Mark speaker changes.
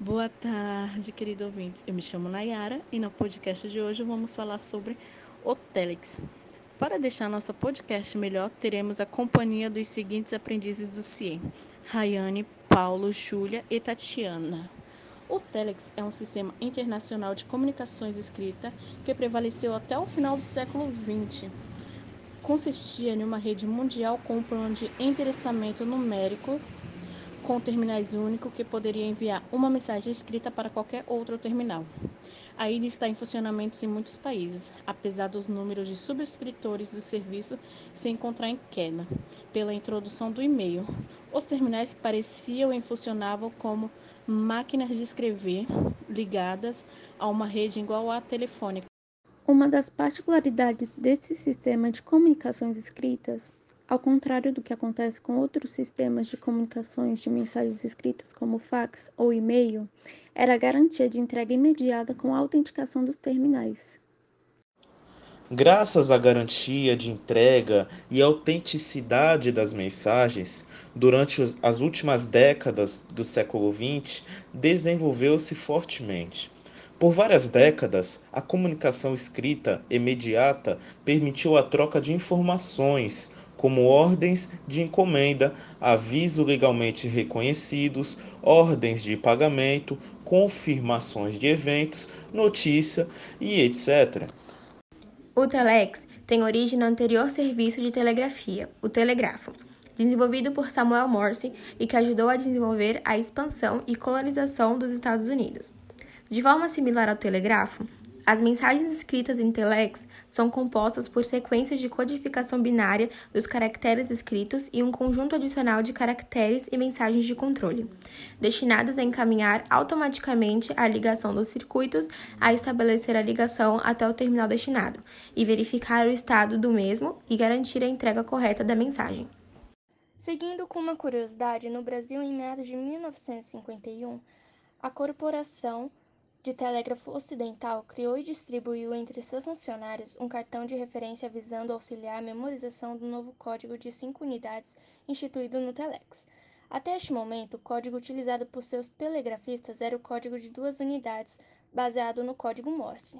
Speaker 1: Boa tarde, querido ouvinte. Eu me chamo Nayara e no podcast de hoje vamos falar sobre o Telex. Para deixar nosso podcast melhor, teremos a companhia dos seguintes aprendizes do CIE: Rayane, Paulo, Júlia e Tatiana. O Telex é um sistema internacional de comunicações escrita que prevaleceu até o final do século XX. Consistia em uma rede mundial com plano de endereçamento numérico com terminais únicos que poderia enviar uma mensagem escrita para qualquer outro terminal. Ainda está em funcionamento em muitos países, apesar dos números de subscritores do serviço se encontrar em queda pela introdução do e-mail. Os terminais pareciam e funcionavam como máquinas de escrever ligadas a uma rede igual à telefônica.
Speaker 2: Uma das particularidades desse sistema de comunicações escritas ao contrário do que acontece com outros sistemas de comunicações de mensagens escritas como fax ou e-mail, era a garantia de entrega imediata com a autenticação dos terminais.
Speaker 3: Graças à garantia de entrega e autenticidade das mensagens, durante as últimas décadas do século XX, desenvolveu-se fortemente. Por várias décadas, a comunicação escrita imediata permitiu a troca de informações, como ordens de encomenda, aviso legalmente reconhecidos, ordens de pagamento, confirmações de eventos, notícia e etc.
Speaker 4: O Telex tem origem no anterior serviço de telegrafia, o telégrafo, desenvolvido por Samuel Morse e que ajudou a desenvolver a expansão e colonização dos Estados Unidos. De forma similar ao telégrafo, as mensagens escritas em telex são compostas por sequências de codificação binária dos caracteres escritos e um conjunto adicional de caracteres e mensagens de controle, destinadas a encaminhar automaticamente a ligação dos circuitos, a estabelecer a ligação até o terminal destinado e verificar o estado do mesmo e garantir a entrega correta da mensagem.
Speaker 5: Seguindo com uma curiosidade, no Brasil, em meados de 1951, a corporação de Telégrafo Ocidental criou e distribuiu entre seus funcionários um cartão de referência visando auxiliar a memorização do novo código de cinco unidades instituído no Telex. Até este momento, o código utilizado por seus telegrafistas era o código de duas unidades, baseado no código Morse.